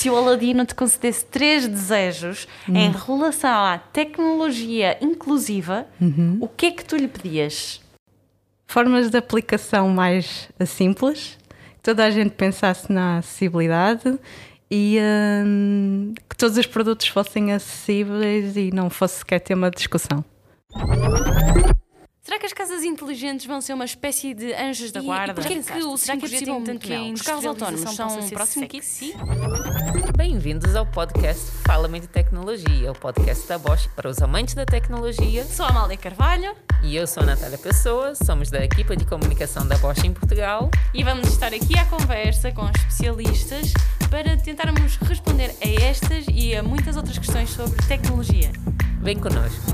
se o Aladino te concedesse três desejos Hum. em relação à tecnologia inclusiva, Uhum. o que é que tu lhe pedias? Formas de aplicação mais simples, que toda a gente pensasse na acessibilidade e hum, que todos os produtos fossem acessíveis e não fosse sequer tema de discussão. Será que as casas inteligentes vão ser uma espécie de anjos da E- guarda? e porquê que o Será que é 5G possível tem tanto mel? Os Os carros autónomos são próximo sexy? kit? Bem-vindos ao podcast Fala-me de Tecnologia, o podcast da Bosch para os amantes da tecnologia. Sou a Amália Carvalho E eu sou a Natália Pessoa, somos da equipa de comunicação da Bosch em Portugal. e vamos estar aqui à conversa com especialistas para tentarmos responder a estas e a muitas outras questões sobre tecnologia. Vem connosco.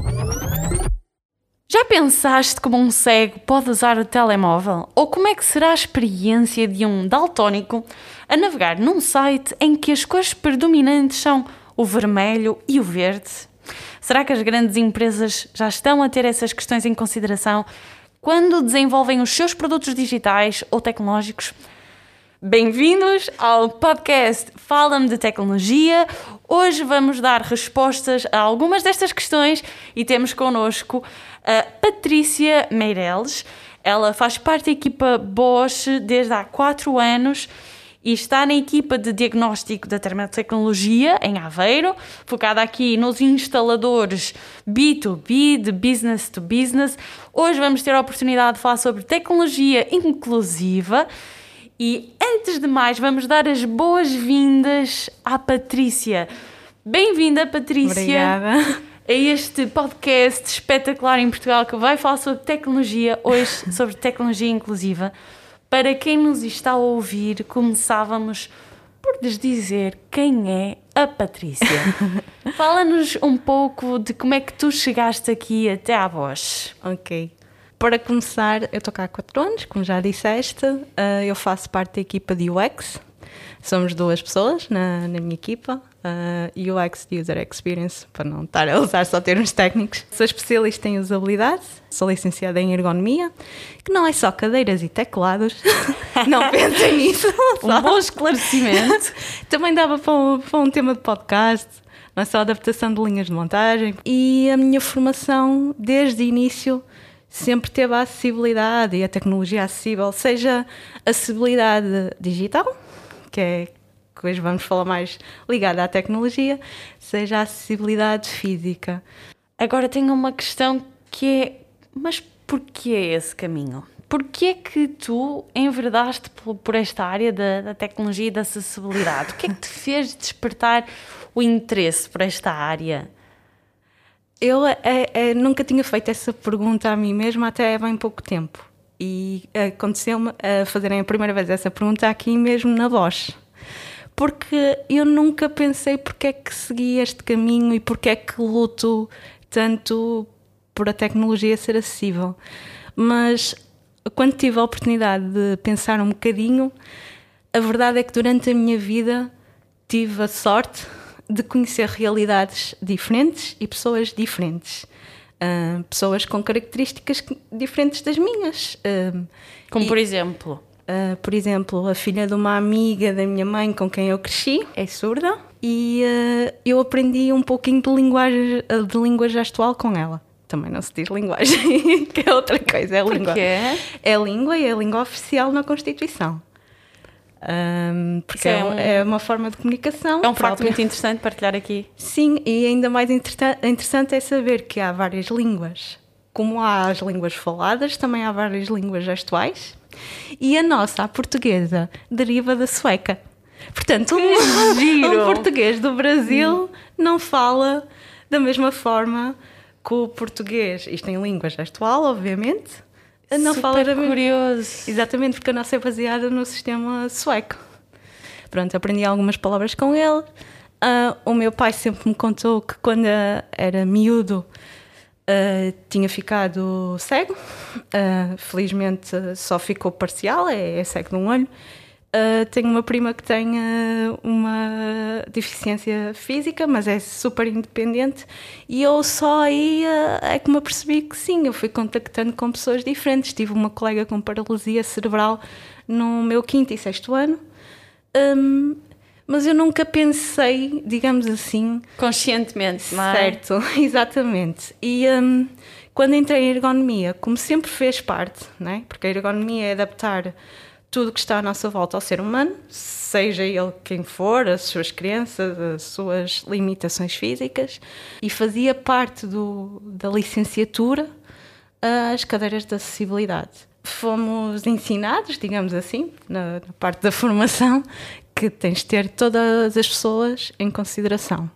Já pensaste como um cego pode usar o telemóvel? Ou como é que será a experiência de um daltónico a navegar num site em que as cores predominantes são o vermelho e o verde? Será que as grandes empresas já estão a ter essas questões em consideração quando desenvolvem os seus produtos digitais ou tecnológicos? Bem-vindos ao podcast Fala-me de Tecnologia. Hoje vamos dar respostas a algumas destas questões e temos connosco a Patrícia Meireles. Ela faz parte da equipa Bosch desde há 4 anos e está na equipa de diagnóstico da termotecnologia em Aveiro, focada aqui nos instaladores B2B, de business to business. Hoje vamos ter a oportunidade de falar sobre tecnologia inclusiva. E antes de mais, vamos dar as boas-vindas à Patrícia. Bem-vinda, Patrícia, Obrigada. a este podcast espetacular em Portugal que vai falar sobre tecnologia, hoje sobre tecnologia inclusiva. Para quem nos está a ouvir, começávamos por lhes dizer quem é a Patrícia. Fala-nos um pouco de como é que tu chegaste aqui até à Bosch. Ok. Para começar, eu estou cá há 4 anos, como já disseste, uh, eu faço parte da equipa de UX. Somos duas pessoas na, na minha equipa, uh, UX User Experience, para não estar a usar só termos técnicos. Sou especialista em usabilidade, sou licenciada em ergonomia, que não é só cadeiras e teclados, não pensem nisso. Um só. bom esclarecimento. Também dava para um, para um tema de podcast, não é só adaptação de linhas de montagem. E a minha formação, desde o início, sempre teve a acessibilidade e a tecnologia acessível, seja acessibilidade digital, que é que hoje vamos falar mais ligada à tecnologia, seja a acessibilidade física. Agora tenho uma questão que é: mas porquê esse caminho? Porquê que tu enverdaste por esta área da, da tecnologia e da acessibilidade? O que é que te fez despertar o interesse por esta área? Eu é, é, nunca tinha feito essa pergunta a mim mesma até há bem pouco tempo. E aconteceu-me a fazerem a primeira vez essa pergunta aqui mesmo na Bosch. Porque eu nunca pensei porque é que segui este caminho e porque é que luto tanto por a tecnologia ser acessível. Mas quando tive a oportunidade de pensar um bocadinho, a verdade é que durante a minha vida tive a sorte de conhecer realidades diferentes e pessoas diferentes. Uh, pessoas com características diferentes das minhas. Uh, Como e, por exemplo? Uh, por exemplo, a filha de uma amiga da minha mãe com quem eu cresci é surda e eu aprendi um pouquinho de linguagem, de língua gestual com ela. Também não se diz linguagem, que é outra coisa, é língua. Porquê? É língua e é a língua oficial na Constituição. Um, porque é, é, um, é, uma forma de comunicação. É um facto muito interessante partilhar aqui. Sim, e ainda mais interessante é saber que há várias línguas. Como há as línguas faladas, também há várias línguas gestuais. E a nossa, a portuguesa, deriva da sueca. Portanto, um, um português do Brasil hum. não fala da mesma forma que o português, isto em língua gestual, obviamente, não Super fala da curioso. Exatamente, porque a nossa é baseada no sistema sueco. Pronto, aprendi algumas palavras com ele. Uh, o meu pai sempre me contou que quando era miúdo uh, tinha ficado cego. Uh, felizmente só ficou parcial, é, é cego de um olho. Uh, tenho uma prima que tem uh, uma deficiência física, mas é super independente, e eu só aí uh, é que me apercebi que sim, eu fui contactando com pessoas diferentes. Tive uma colega com paralisia cerebral no meu quinto e sexto ano, um, mas eu nunca pensei, digamos assim. Conscientemente, não é? Certo, exatamente. E um, quando entrei em ergonomia, como sempre fez parte, não é? porque a ergonomia é adaptar tudo que está à nossa volta ao ser humano, seja ele quem for, as suas crenças, as suas limitações físicas, e fazia parte do, da licenciatura as cadeiras de acessibilidade. Fomos ensinados, digamos assim, na, na parte da formação, que tens de ter todas as pessoas em consideração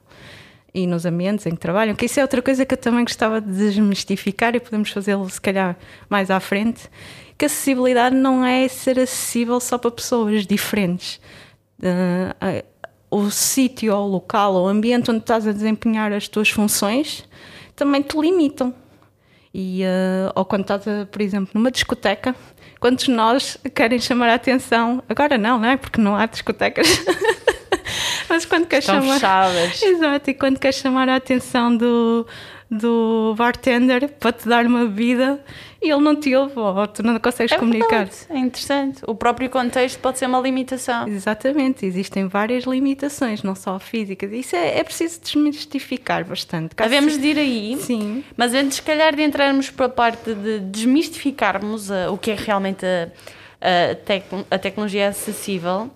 e nos ambientes em que trabalham, que isso é outra coisa que eu também gostava de desmistificar e podemos fazê-lo se calhar mais à frente, que acessibilidade não é ser acessível só para pessoas diferentes. Uh, o sítio ou o local ou o ambiente onde estás a desempenhar as tuas funções também te limitam. E, uh, ou quando estás, a, por exemplo, numa discoteca, quantos de nós querem chamar a atenção? Agora não, não é? Porque não há discotecas. Mas quando queres chamar. fechadas. Exato, e quando queres chamar a atenção do, do bartender para te dar uma bebida e ele não te ouve ou tu não consegues É comunicar. verdade, é interessante. O próprio contexto pode ser uma limitação. Exatamente, existem várias limitações, não só físicas. Isso é, é preciso desmistificar bastante. Caso Havemos de ir aí, Sim, mas antes, se calhar, de entrarmos para a parte de desmistificarmos uh, o que é realmente a, a, tec- a tecnologia acessível,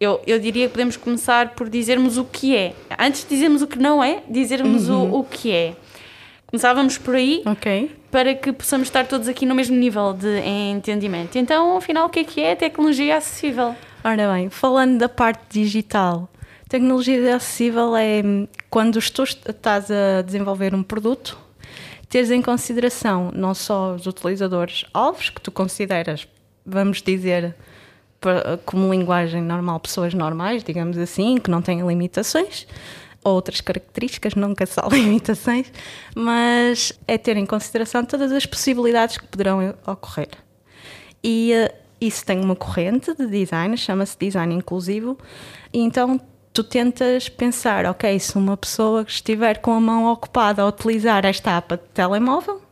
eu, eu diria que podemos começar por dizermos o que é. Antes de dizermos o que não é, dizermos Uhum. o, o que é. Começávamos por aí ok. para que possamos estar todos aqui no mesmo nível de entendimento. Então, afinal, o que é que é a tecnologia acessível? Ora bem, falando da parte digital, tecnologia acessível é quando tu est- estás a desenvolver um produto, teres em consideração não só os utilizadores alvos, que tu consideras, vamos dizer, como linguagem normal, pessoas normais, digamos assim, que não têm limitações, ou outras características, nunca só limitações, mas é ter em consideração todas as possibilidades que poderão ocorrer. E eh, isso tem uma corrente de design, chama-se design inclusivo, e então tu tentas pensar, ok, se uma pessoa estiver com a mão ocupada a utilizar esta app de telemóvel,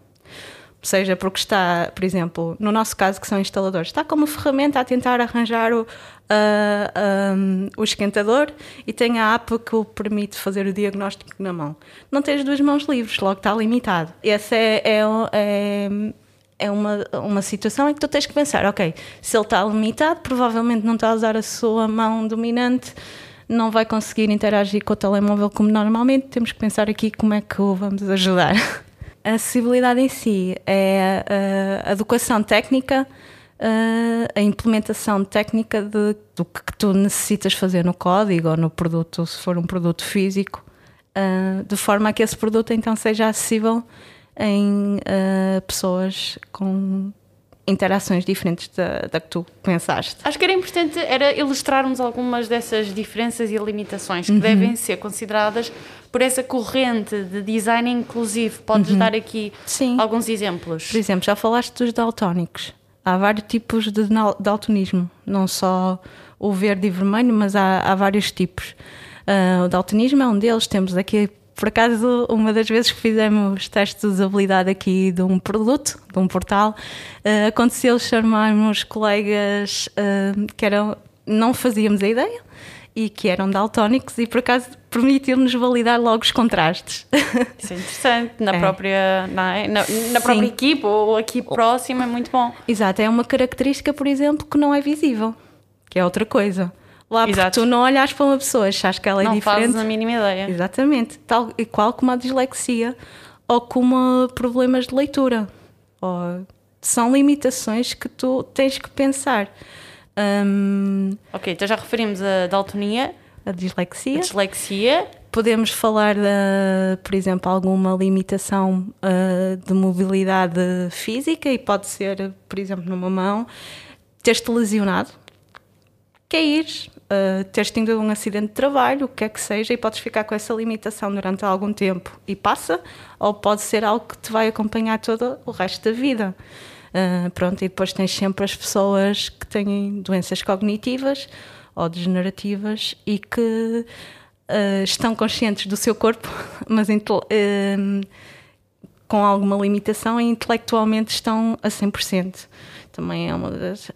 seja porque está, por exemplo, no nosso caso que são instaladores, está como ferramenta a tentar arranjar o, ah, ah, o esquentador e tem a app que o permite fazer o diagnóstico na mão. Não tens duas mãos livres, logo está limitado. Essa é, é, é, é uma, uma situação em que tu tens que pensar, ok, se ele está limitado, provavelmente não está a usar a sua mão dominante, não vai conseguir interagir com o telemóvel como normalmente, temos que pensar aqui como é que o vamos ajudar. A acessibilidade em si é a, educação técnica, a, implementação técnica de, do que tu necessitas fazer no código ou no produto, se for um produto físico, de forma a que esse produto então seja acessível em pessoas com interações diferentes da, da que tu pensaste. Acho que era importante era ilustrarmos algumas dessas diferenças e limitações que Uhum. devem ser consideradas por essa corrente de design inclusivo. Podes dar aqui Uhum. Sim. alguns exemplos? Por exemplo, já falaste dos daltónicos. Há vários tipos de daltonismo, não só o verde e vermelho, mas há, há vários tipos. Ah, o daltonismo é um deles. Temos aqui, por acaso, uma das vezes que fizemos testes de usabilidade aqui de um produto, de um portal, ah, aconteceu chamarmos colegas ah, que eram, não fazíamos a ideia e que eram daltónicos e por acaso permitiu-nos validar logo os contrastes. Isso é interessante. Na É. própria, não é? na, na própria Sim. equipe ou aqui próximo é muito bom. Exato, é uma característica, por exemplo, que não é visível, que é outra coisa. Lá Exato. tu não olhas para uma pessoa, achas que ela é não diferente. fazes a mínima ideia. Exatamente, tal e qual como a dislexia ou como problemas de leitura. Ou- são limitações que tu tens que pensar. Hum, Ok, então já referimos a daltonia, a a dislexia. dislexia. Podemos falar, de, por exemplo, alguma limitação ah, de mobilidade física e pode ser, por exemplo, numa mão, teres-te lesionado, caíres, uh, teres tido um acidente de trabalho, o que é que seja, e podes ficar com essa limitação durante algum tempo e passa, ou pode ser algo que te vai acompanhar todo o resto da vida. Uh, pronto, e depois tens sempre as pessoas que têm doenças cognitivas ou degenerativas e que uh, estão conscientes do seu corpo, mas um, com alguma limitação e intelectualmente estão a 100%. Também é uma das.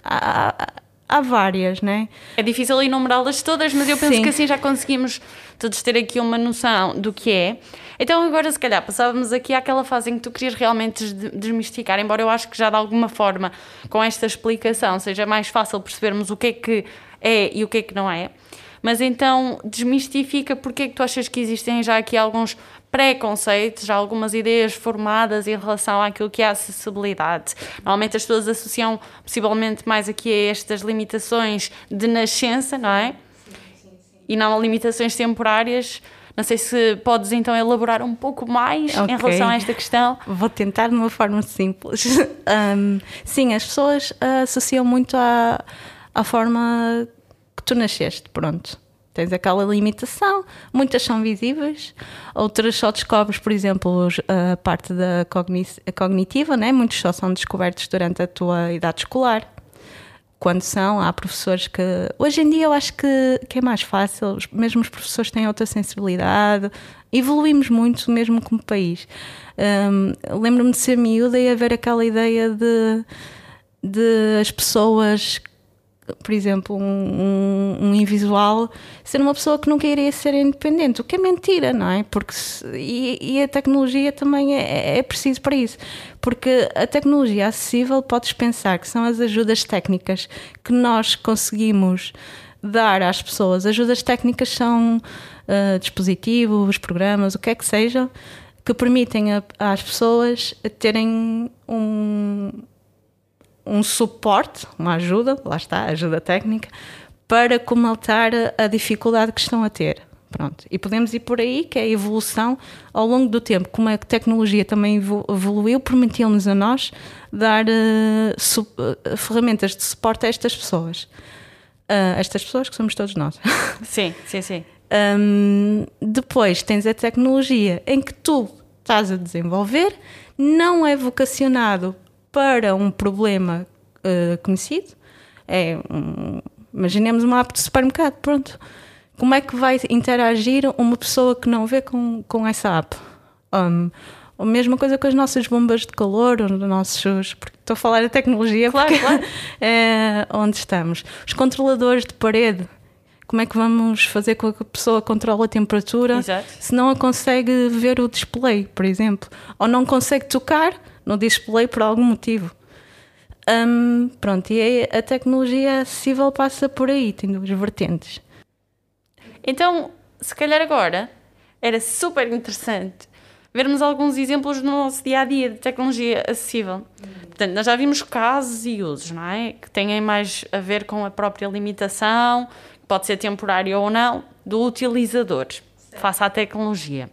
Há várias, né? É difícil enumerá-las todas, mas eu penso Sim. que assim já conseguimos todos ter aqui uma noção do que é. Então agora se calhar passávamos aqui àquela fase em que tu querias realmente des- desmistificar, embora eu acho que já de alguma forma com esta explicação seja mais fácil percebermos o que é que é e o que é que não é. Mas então desmistifica porque é que tu achas que existem já aqui alguns preconceitos, já algumas ideias formadas em relação àquilo que é a acessibilidade. Normalmente as pessoas associam possivelmente mais aqui a estas limitações de nascença, não é? E não a limitações temporárias. Não sei se podes então elaborar um pouco mais em Ok. relação a esta questão. Vou tentar de uma forma simples. Hum, sim, as pessoas ah, associam muito à, à forma tu nasceste, pronto. Tens aquela limitação, muitas são visíveis, outras só descobres, por exemplo, a parte da cognitiva, né? muitos só são descobertos durante a tua idade escolar. Quando são, há professores que. Hoje em dia eu acho que, que é mais fácil, mesmo os professores têm outra sensibilidade, evoluímos muito mesmo como país. Hum, Lembro-me de ser miúda e haver aquela ideia de, de as pessoas, por exemplo, um, um, um invisual, ser uma pessoa que nunca iria ser independente, o que é mentira, não é? Porque se- e, e a tecnologia também é, é preciso para isso. Porque a tecnologia acessível, podes pensar que são as ajudas técnicas que nós conseguimos dar às pessoas. Ajudas técnicas são ah, dispositivos, programas, o que é que seja, que permitem a- às pessoas terem um, um suporte, uma ajuda, lá está, ajuda técnica, para comatar a, dificuldade que estão a ter. Pronto. E podemos ir por aí, que é a evolução ao longo do tempo. Como a tecnologia também evo- evoluiu, permitiu-nos a nós dar eh, ferramentas de suporte a estas pessoas. Ah, estas pessoas que somos todos nós. Sim, sim, sim. Hum, depois tens a tecnologia em que tu estás a desenvolver, não é vocacionado para um problema eh, conhecido. É, um- imaginemos uma app de supermercado, pronto. Como é que vai interagir uma pessoa que não vê com, com essa app? Um, a mesma coisa com as nossas bombas de calor, os nossos. Porque estou a falar de tecnologia Claro, claro. é onde estamos. Os controladores de parede. Como é que vamos fazer com que a pessoa controle a temperatura Exato. se não a consegue ver o display, por exemplo? Ou não consegue tocar no display por algum motivo? Hum, pronto, e a tecnologia acessível passa por aí, tem duas vertentes. Então, se calhar agora era super interessante vermos alguns exemplos no nosso dia a dia de tecnologia acessível. Portanto, nós já vimos casos e usos, não é? Que têm mais a ver com a própria limitação, que pode ser temporária ou não, do utilizador face à tecnologia.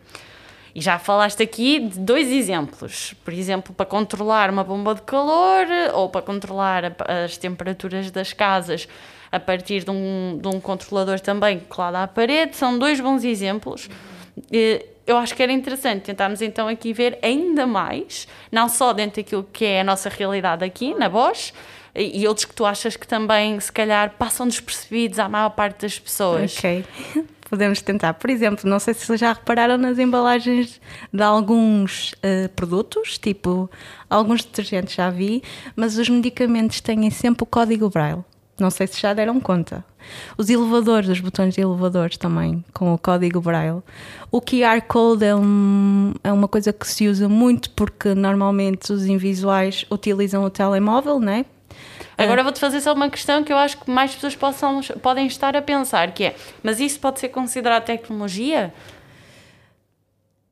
E já falaste aqui de dois exemplos. Por exemplo, para controlar uma bomba de calor ou para controlar as temperaturas das casas a partir de um, de um controlador também colado à parede. São dois bons exemplos. Eu acho que era interessante tentarmos então aqui ver ainda mais, não só dentro daquilo que é a nossa realidade aqui na Bosch, e outros que tu achas que também, se calhar, passam despercebidos à maior parte das pessoas. Ok, podemos tentar. Por exemplo, não sei se já repararam nas embalagens de alguns eh, produtos, tipo alguns detergentes já vi, mas os medicamentos têm sempre o código Braille. Não sei se já deram conta. Os elevadores, os botões de elevadores também, com o código Braille. O QR Code é, um- é uma coisa que se usa muito porque normalmente os invisuais utilizam o telemóvel, né? Agora vou-te fazer só uma questão que eu acho que mais pessoas possam, podem estar a pensar, que é, mas isso pode ser considerado tecnologia?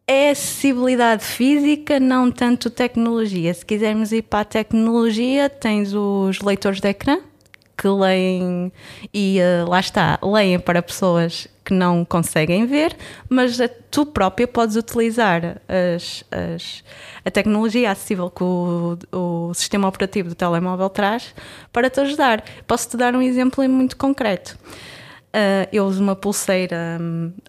É acessibilidade física, não tanto tecnologia. Se quisermos ir para a tecnologia, tens os leitores de ecrã que leem e eh, lá está, leem para pessoas que não conseguem ver, mas tu própria podes utilizar as- as- a tecnologia acessível que o, o sistema operativo do telemóvel traz para te ajudar. Posso-te dar um exemplo muito concreto. Ah, eu uso uma pulseira,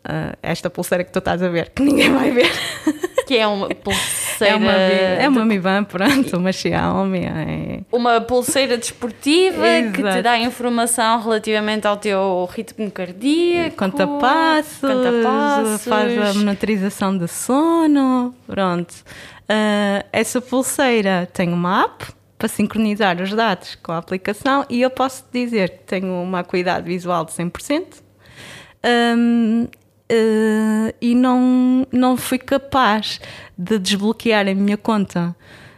ah, esta pulseira que tu estás a ver, que ninguém vai ver. Que é uma pulseira... É uma, é uma pronto, uma Xiaomi. É... uma pulseira desportiva que te dá informação relativamente ao teu ritmo cardíaco. Conta passos, Conta passos. faz a monitorização de sono, pronto. Ah, essa pulseira tem uma app para sincronizar os dados com a aplicação e eu posso dizer que tenho uma acuidade visual de 100%. Um, uh, e não, não fui capaz de desbloquear a minha conta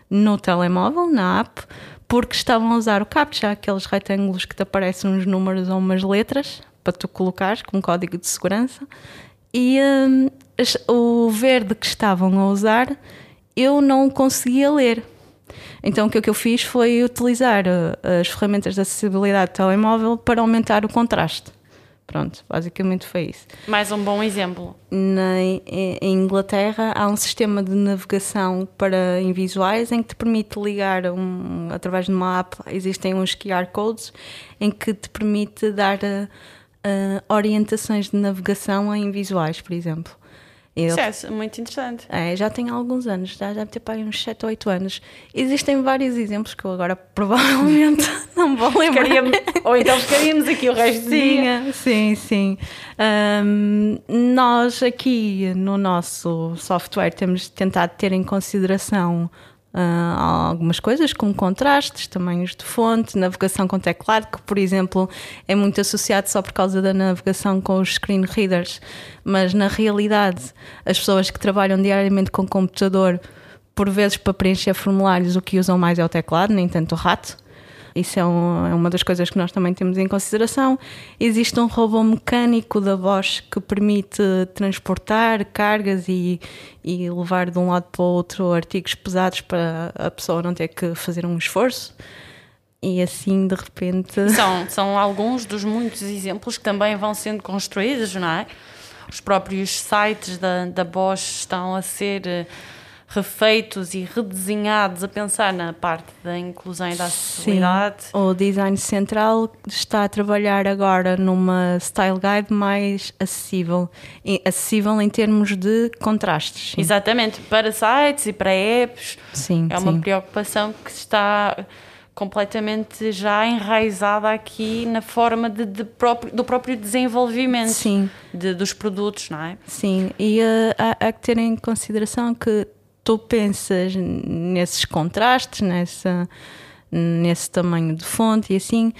no telemóvel, na app, porque estavam a usar o CAPTCHA, aqueles retângulos que te aparecem uns números ou umas letras para tu colocares com código de segurança. E um, o verde que estavam a usar eu não conseguia ler. Então o que eu fiz foi utilizar uh, as ferramentas de acessibilidade do telemóvel para aumentar o contraste. Pronto, basicamente foi isso. Mais um bom exemplo. Na, em Inglaterra há um sistema de navegação para invisuais em que te permite ligar um, através de uma app, existem uns QR codes em que te permite dar uh, orientações de navegação a invisuais, por exemplo. Eu, Isso é muito interessante. É, já tem alguns anos, já deve ter para uns 7 ou 8 anos. Existem vários exemplos que eu agora provavelmente não vou lembrar. ou então ficaríamos aqui o resto sim, do dia. Sim, sim. Um, nós aqui no nosso software temos tentado ter em consideração uh, algumas coisas, como contrastes, tamanhos de fonte, navegação com teclado, que, por exemplo, é muito associado só por causa da navegação com os screen readers, mas na realidade, as pessoas que trabalham diariamente com computador, por vezes para preencher formulários, o que usam mais é o teclado, nem tanto o rato. Isso é, um, é, uma das coisas que nós também temos em consideração. Existe um robô mecânico da Bosch que permite transportar cargas e, e levar de um lado para o outro artigos pesados para a pessoa não ter que fazer um esforço. E assim, de repente. São, são alguns dos muitos exemplos que também vão sendo construídos, não é? Os próprios sites da, da Bosch estão a ser refeitos e redesenhados a pensar na parte da inclusão e da acessibilidade. Sim. O Design Central está a trabalhar agora numa Style Guide mais acessível, acessível em termos de contrastes. Sim. Exatamente, para sites e para apps. Sim, é uma sim. preocupação que está completamente já enraizada aqui na forma de, de próprio, do próprio desenvolvimento. De, dos produtos, não é? Sim, e uh, há, há que ter em consideração que tu pensas nesses contrastes, nessa, nesse tamanho de fonte e assim,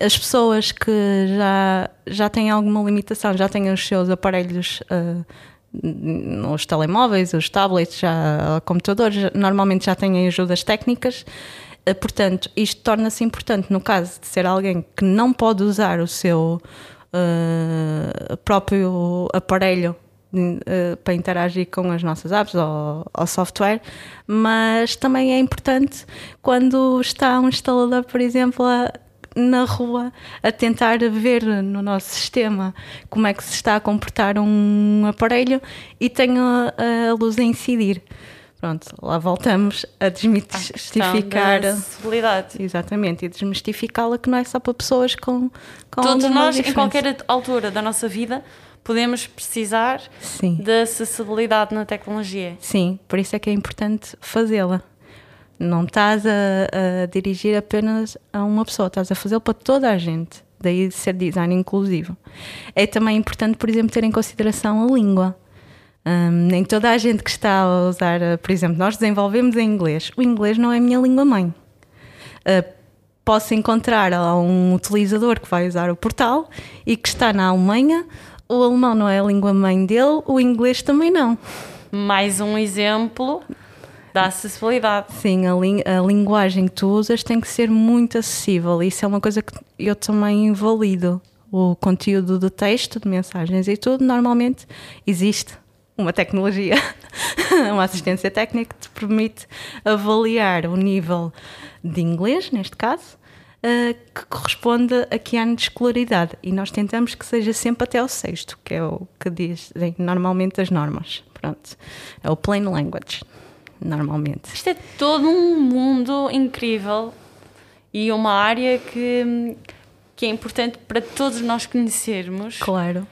as pessoas que já, já têm alguma limitação, já têm os seus aparelhos. Uh, os telemóveis, os tablets, já, computadores, normalmente já têm ajudas técnicas. Uh, portanto, isto torna-se importante no caso de ser alguém que não pode usar o seu uh, próprio aparelho uh, para interagir com as nossas apps ou, ou, software, mas também é importante quando está um instalador, por exemplo, a, na rua a tentar ver no nosso sistema como é que se está a comportar um aparelho e tem a, a luz a incidir. Pronto, lá voltamos a desmistificar a acessibilidade. Exatamente, e desmistificá-la que não é só para pessoas com, com Todos nós, diferença. em qualquer altura da nossa vida, podemos precisar Sim. de acessibilidade na tecnologia. Sim, por isso é que é importante fazê-la. Não estás a, a, dirigir apenas a uma pessoa, estás a fazê-lo para toda a gente. Daí ser design inclusivo. É também importante, por exemplo, ter em consideração a língua. Um, nem toda a gente que está a usar, por exemplo, nós desenvolvemos em inglês. O inglês não é a minha língua mãe. Uh, posso encontrar um utilizador que vai usar o portal e que está na Alemanha o alemão não é a língua mãe dele, o inglês também não. Mais um exemplo da acessibilidade. Sim, a, li a linguagem que tu usas tem que ser muito acessível. Isso é uma coisa que eu também invalido. O conteúdo de texto, de mensagens e tudo, normalmente existe uma tecnologia, uma assistência técnica que te permite avaliar o nível de inglês, neste caso, uh, que corresponde a que ano de escolaridade. E nós tentamos que seja sempre até o sexto, que é o que dizem normalmente as normas. Pronto. É o plain language, normalmente. Isto é todo um mundo incrível e uma área que, que é importante para todos nós conhecermos. Claro.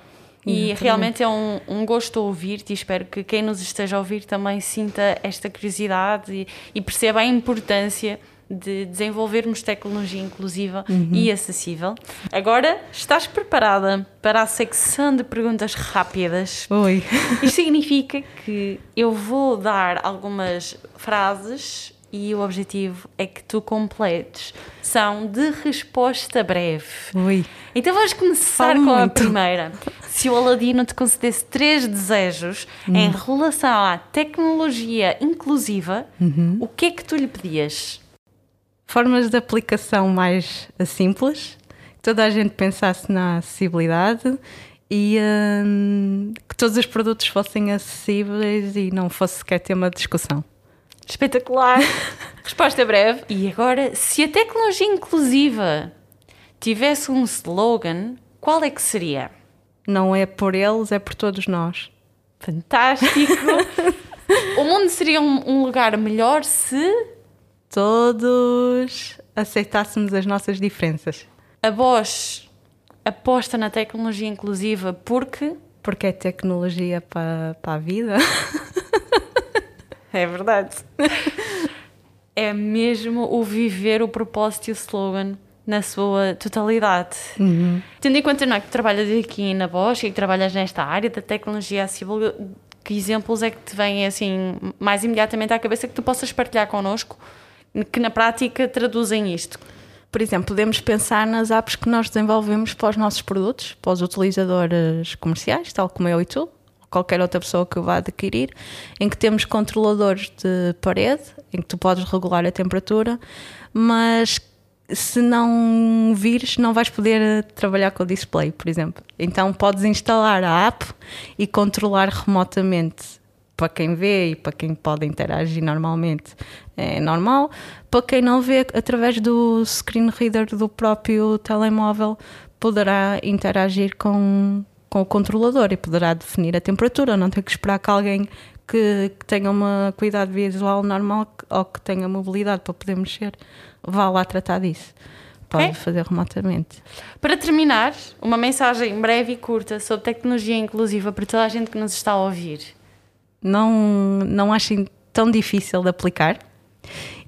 E realmente é um, um gosto ouvir-te e espero que quem nos esteja a ouvir também sinta esta curiosidade e, e perceba a importância de desenvolvermos tecnologia inclusiva uhum. e acessível. Agora, estás preparada para a secção de perguntas rápidas? Oi. Isto significa que eu vou dar algumas frases e o objetivo é que tu completes. São de resposta breve. Ui. Então vamos começar Falo com a muito. primeira. Se o Aladino te concedesse três desejos em relação à tecnologia inclusiva, o que é que tu lhe pedias? Formas de aplicação mais simples, que toda a gente pensasse na acessibilidade e hum, que todos os produtos fossem acessíveis e não fosse sequer tema de discussão. Espetacular! Resposta breve. E agora, se a tecnologia inclusiva tivesse um slogan, qual é que seria? Não é por eles, é por todos nós. Fantástico! o mundo seria um, um lugar melhor se Todos aceitássemos as nossas diferenças. a Bosch aposta na tecnologia inclusiva porque. Porque é tecnologia para, para a vida. É verdade. é mesmo o viver o propósito e o slogan na sua totalidade. Tendo em conta não é, que trabalhas aqui na Bosch e que trabalhas nesta área da tecnologia acessível, que exemplos é que te vêm assim mais imediatamente à cabeça que tu possas partilhar connosco que na prática traduzem isto? Por exemplo, podemos pensar nas apps que nós desenvolvemos para os nossos produtos, para os utilizadores comerciais, tal como eu e tu, qualquer outra pessoa que vá adquirir, em que temos controladores de parede, em que tu podes regular a temperatura, mas se não vires, não vais poder eh, trabalhar com o display, por exemplo. Então podes instalar a app e controlar remotamente para quem vê e para quem pode interagir normalmente é normal. Para quem não vê, através do screen reader do próprio telemóvel, poderá interagir com, com o controlador e poderá definir a temperatura, não ter que esperar que alguém que, que tenha uma cuidado visual normal ou que tenha mobilidade para poder mexer vá lá tratar disso. Pode Ok. fazer remotamente. Para terminar, uma mensagem breve e curta sobre tecnologia inclusiva para toda a gente que nos está a ouvir. não, não achem tão difícil de aplicar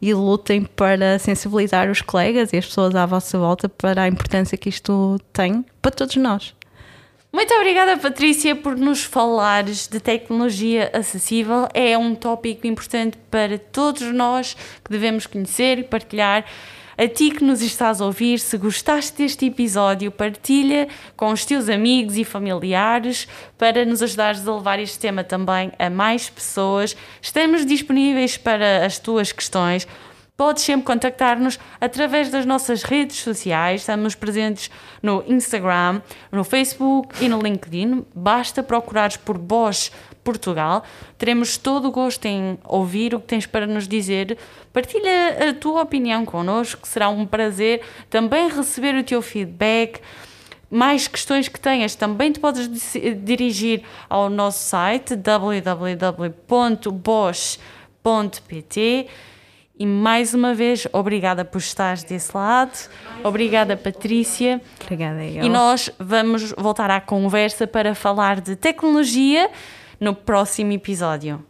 e lutem para sensibilizar os colegas e as pessoas à vossa volta para a importância que isto tem para todos nós. Muito obrigada, Patrícia, por nos falares de tecnologia acessível. É um tópico importante para todos nós que devemos conhecer e partilhar. A ti que nos estás a ouvir, se gostaste deste episódio, partilha com os teus amigos e familiares para nos ajudares a levar este tema também a mais pessoas. Estamos disponíveis para as tuas questões. Podes sempre contactar-nos através das nossas redes sociais. Estamos presentes no Instagram, no Facebook e no LinkedIn. Basta procurares por Bosch Portugal. Teremos todo o gosto em ouvir o que tens para nos dizer. Partilha a tua opinião connosco, será um prazer também receber o teu feedback. Mais questões que tenhas também te podes di- dirigir ao nosso site www.bosch.pt e mais uma vez, obrigada por estares desse lado. Obrigada, Patrícia. Obrigada, eu. E nós vamos voltar à conversa para falar de tecnologia no próximo episódio.